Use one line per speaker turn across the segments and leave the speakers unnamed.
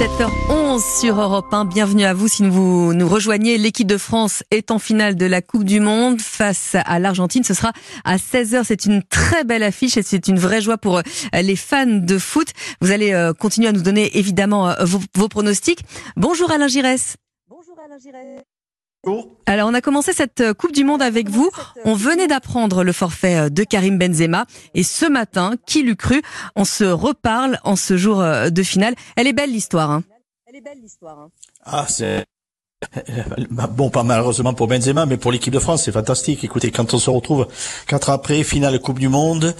7h11 sur Europe 1. Bienvenue à vous si vous nous rejoignez. L'équipe de France est en finale de la Coupe du Monde face à l'Argentine. Ce sera à 16h. C'est une très belle affiche et c'est une vraie joie pour euh, les fans de foot. Vous allez euh, continuer à nous donner évidemment euh, vos, pronostics. Bonjour Alain Giresse.
Bonjour Alain Giresse.
Alors, on a commencé cette euh, Coupe du Monde avec vous. On venait d'apprendre le forfait euh, de Karim Benzema. Et ce matin, qui l'eût cru? On se reparle en ce jour euh, de finale. Elle est belle l'histoire. Hein
Elle est belle l'histoire. Hein
ah, c'est... Bon, pas malheureusement pour Benzema, mais pour l'équipe de France, c'est fantastique. Écoutez, quand on se retrouve quatre ans après, finale Coupe du Monde,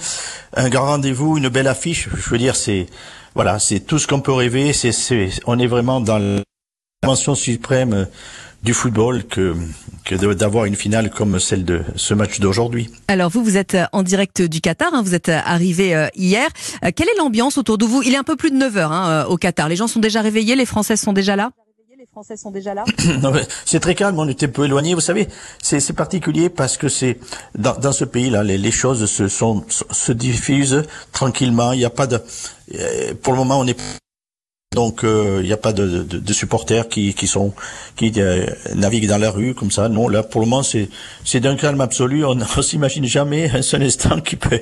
un grand rendez-vous, une belle affiche, je veux dire, c'est... Voilà, c'est tout ce qu'on peut rêver. C'est, c'est, on est vraiment dans la dimension suprême du football que, que d'avoir une finale comme celle de ce match d'aujourd'hui.
Alors vous, vous êtes en direct du Qatar, hein, vous êtes arrivé euh, hier. Euh, quelle est l'ambiance autour de vous? Il est un peu plus de 9 heures hein, euh, au Qatar. Les gens sont déjà réveillés, les Français sont déjà là?
Les Français sont déjà là.
c'est très calme, on était un peu éloigné. Vous savez, c'est particulier parce que c'est dans, dans, ce pays-là, les, les, choses se, sont, se diffusent tranquillement. Il n'y a pas de, pour le moment, on est donc il euh, n'y a pas de, de, de, supporters qui, qui sont qui euh, naviguent dans la rue comme ça. Non, là pour le moment c'est c'est d'un calme absolu. On ne s'imagine jamais un seul instant qui peut.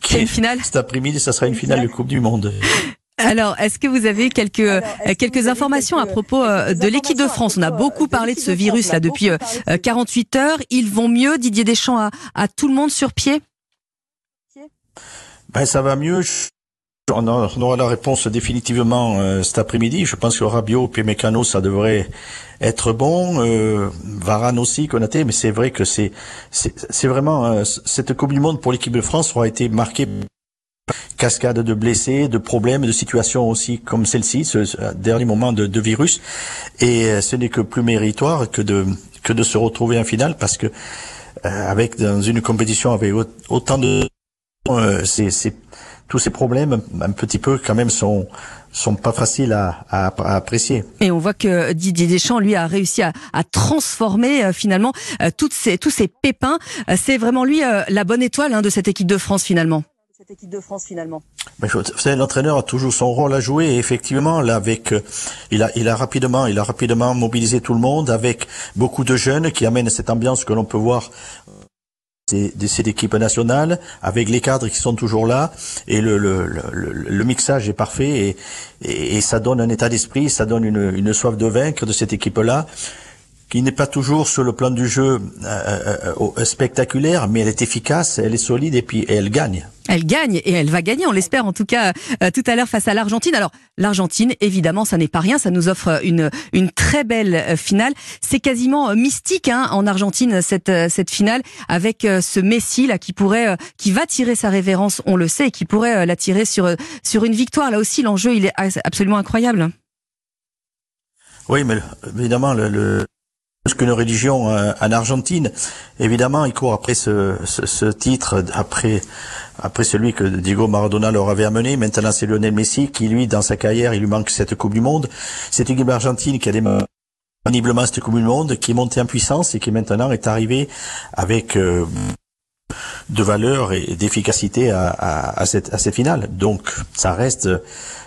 Qui, une finale.
Cet après-midi, ça sera une finale de Coupe du Monde.
Alors, est-ce que vous avez quelques Alors, euh, quelques informations quelques, à propos de l'équipe de France? On a beaucoup parlé de ce virus là depuis 48 heures. Ils vont mieux. Didier Deschamps a, a tout le monde sur pied?
Ben ça va mieux. On aura la réponse définitivement euh, cet après-midi. Je pense que Rabiot et Mécano, ça devrait être bon. Euh, Varane aussi, Konaté, mais c'est vrai que c'est c'est vraiment euh, cette Coupe du Monde pour l'équipe de France aura été marquée cascade de blessés, de problèmes, de situations aussi comme celle-ci, ce, dernier moment de, de virus. Et euh, ce n'est que plus méritoire que de que de se retrouver en finale parce que euh, avec dans une compétition avec autant de c'est tous ces problèmes, un petit peu quand même, sont sont pas faciles à, à, à, apprécier.
Et on voit que Didier Deschamps, lui, a réussi à, à transformer euh, finalement euh, toutes ces, tous ces pépins. Euh, c'est vraiment lui euh, la bonne étoile hein, de cette équipe de France finalement.
Cette équipe de France finalement.
Ben, vous savez, l'entraîneur a toujours son rôle à jouer et effectivement, là, avec, euh, il a, il a rapidement, il a rapidement mobilisé tout le monde avec beaucoup de jeunes qui amènent cette ambiance que l'on peut voir de cette équipe nationale, avec les cadres qui sont toujours là, et le, le, le, le mixage est parfait, et, et, et, ça donne un état d'esprit, ça donne une, une soif de vaincre de cette équipe-là qui n'est pas toujours sur le plan du jeu euh, euh, spectaculaire, mais elle est efficace, elle est solide et puis elle gagne.
Elle gagne et elle va gagner, on l'espère en tout cas euh, tout à l'heure face à l'Argentine. Alors l'Argentine, évidemment, ça n'est pas rien, ça nous offre une une très belle euh, finale. C'est quasiment euh, mystique hein, en Argentine cette cette finale avec ce Messi là qui pourrait qui va tirer sa révérence, on le sait, et qui pourrait la tirer sur sur une victoire. Là aussi, l'enjeu il est absolument incroyable.
Oui, mais évidemment le, le qu'une religion euh, en Argentine. Évidemment, il court après ce, ce, ce, titre, après après celui que Diego Maradona leur avait amené. Maintenant, c'est Lionel Messi qui, lui, dans sa carrière, il lui manque cette Coupe du Monde. C'est une équipe argentine qui a démarré cette Coupe du Monde, qui est montée en puissance et qui maintenant est arrivée avec euh, de valeur et d'efficacité à, à, à, cette, à cette finale. Donc, ça reste,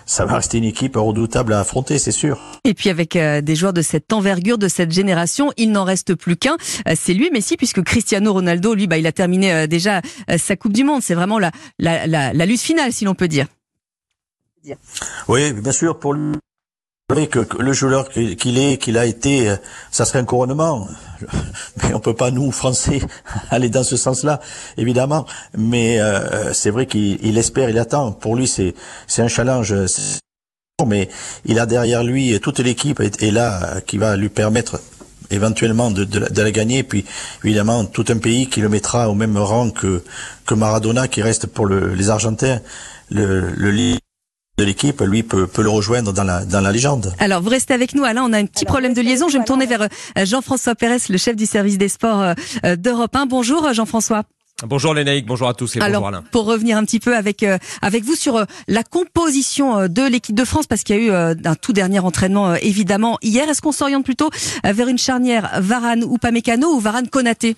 ça va rester une équipe redoutable à affronter, c'est sûr.
Et puis avec euh, des joueurs de cette envergure, de cette génération, il n'en reste plus qu'un. Euh, c'est lui, Messi, puisque Cristiano Ronaldo, lui, bah, il a terminé euh, déjà sa Coupe du Monde. C'est vraiment la, la, la, la lutte finale, si l'on peut dire.
Oui, bien sûr, pour lui que le joueur qu'il est, qu'il a été, ça serait un couronnement. Mais on peut pas, nous, Français, aller dans ce sens-là, évidemment. Mais euh, c'est vrai qu'il espère, il attend. Pour lui, c'est un challenge. Mais il a derrière lui toute l'équipe est là qui va lui permettre éventuellement de, de, de, la gagner. Puis évidemment tout un pays qui le mettra au même rang que, que Maradona, qui reste pour le, les Argentins le, le de l'équipe, lui, peut, peut, le rejoindre dans la, dans la légende.
Alors, vous restez avec nous, Alain. On a un petit Alors, problème de liaison. Je vais me tourner vers euh, Jean-François Pérez, le chef du service des sports euh, euh, d'Europe 1. Bonjour, Jean-François.
Bonjour Lénaïque, bonjour à tous et
Alors,
bonjour Alain.
Pour revenir un petit peu avec euh, avec vous sur euh, la composition de l'équipe de France, parce qu'il y a eu euh, un tout dernier entraînement évidemment hier. Est-ce qu'on s'oriente plutôt vers une charnière Varane ou Pamecano ou Varane Konaté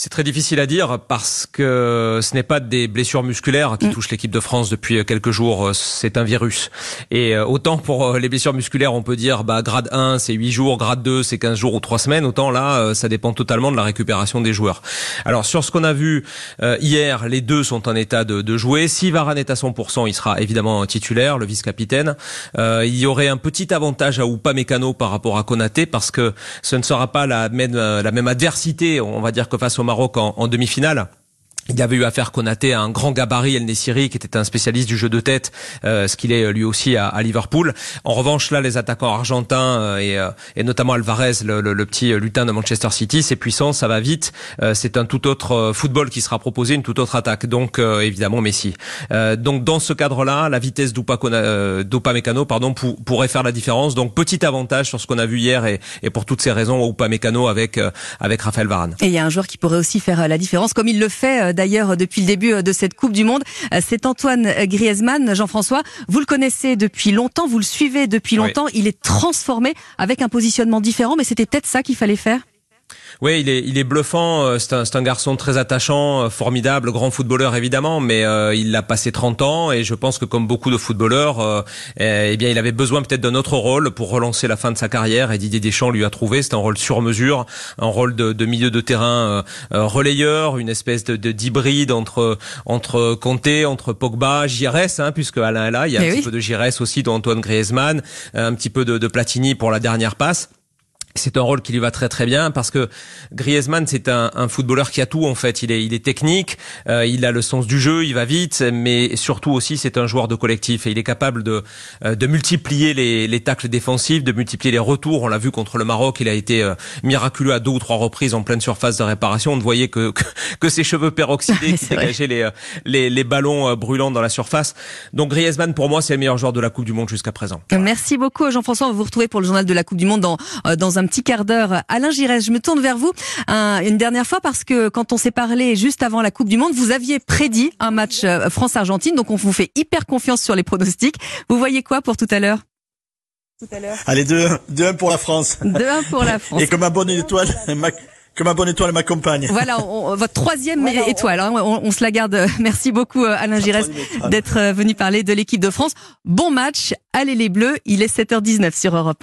C'est très difficile à dire parce que ce n'est pas des blessures musculaires qui
Mm.
touchent l'équipe de France depuis quelques jours, c'est un virus. Et euh, autant pour euh, les blessures musculaires, on peut dire bah grade 1, c'est 8 jours, grade 2, c'est 15 jours ou 3 semaines, autant là euh, ça dépend totalement de la récupération des joueurs. Alors sur ce qu'on a vu euh, hier, les deux sont en état de, de jouer. Si Varane est à 100%, il sera évidemment titulaire, le vice-capitaine. Euh, il y aurait un petit avantage à Upamecano par rapport à Konaté parce que ce ne sera pas la même euh, la même adversité, on va dire que face au Maroc en, demi-finale. Il avait eu affaire Konaté à un grand gabarit El Nessiri qui était un spécialiste du jeu de tête, euh, ce qu'il est lui aussi à, à, Liverpool. En revanche, là, les attaquants argentins euh, et, euh, et, notamment Alvarez, le, le, le, petit lutin de Manchester City, c'est puissant, ça va vite. Euh, c'est un tout autre euh, football qui sera proposé, une toute autre attaque. Donc, euh, évidemment, Messi. donc, dans ce cadre-là, la vitesse d'Upamecano, pardon, pour, pourrait faire la différence. Donc, petit avantage sur ce qu'on a vu hier et, et, pour toutes ces raisons, Upamecano avec euh, avec Raphaël Varane.
Et il y a un joueur qui pourrait aussi faire la différence, comme il le fait d'ailleurs depuis le début de cette Coupe du Monde. C'est Antoine Griezmann. Jean-François, vous le connaissez depuis longtemps, vous le suivez depuis longtemps. Oui. Il est transformé avec un positionnement différent, mais c'était peut-être ça qu'il fallait faire.
Oui, il est, il est bluffant. C'est un, un, garçon très attachant, formidable, grand footballeur évidemment, mais euh, il a passé 30 ans et je pense que comme beaucoup de footballeurs, euh, eh bien, il avait besoin peut-être d'un autre rôle pour relancer la fin de sa carrière. Et Didier Deschamps lui a trouvé. C'est un rôle sur mesure, un rôle de, de milieu de terrain euh, relayeur, une espèce de d'hybride entre entre Conte, entre Pogba, Gires, hein, puisque Alain est là. Il y a
mais
un
oui.
petit peu de Gires aussi, d'Antoine Griezmann, un petit peu de, de Platini pour la dernière passe c'est un rôle qui lui va très très bien parce que Griezmann c'est un, un, footballeur qui a tout en fait. Il est, il est technique, euh, il a le sens du jeu, il va vite, mais surtout aussi c'est un joueur de collectif et il est capable de, euh, de multiplier les, les tacles défensifs, de multiplier les retours. On l'a vu contre le Maroc, il a été euh, miraculeux à deux ou trois reprises en pleine surface de réparation. On ne voyait que, que, que ses cheveux peroxydés qui dégageaient les, les, les, ballons euh, brûlants dans la surface. Donc Griezmann pour moi c'est le meilleur joueur de la Coupe du Monde jusqu'à présent.
Merci beaucoup Jean-François. On va vous retrouver pour le journal de la Coupe du Monde dans, euh, dans un petit quart d'heure. Alain Giresse, je me tourne vers vous un, une dernière fois parce que quand on s'est parlé juste avant la Coupe du Monde, vous aviez prédit un match euh, France-Argentine, donc on vous fait hyper confiance sur les pronostics. Vous voyez quoi pour tout à l'heure?
Tout à l'heure.
Allez, 2-1 pour la France.
2-1 pour la France.
Et comme ma bonne étoile, ma, que ma bonne étoile m'accompagne.
Voilà, on, votre troisième voilà, étoile. Hein, on, on, se la garde. Merci beaucoup Alain Giresse d'être venu parler de l'équipe de France. Bon match. Allez les Bleus. Il est 7h19 sur Europe.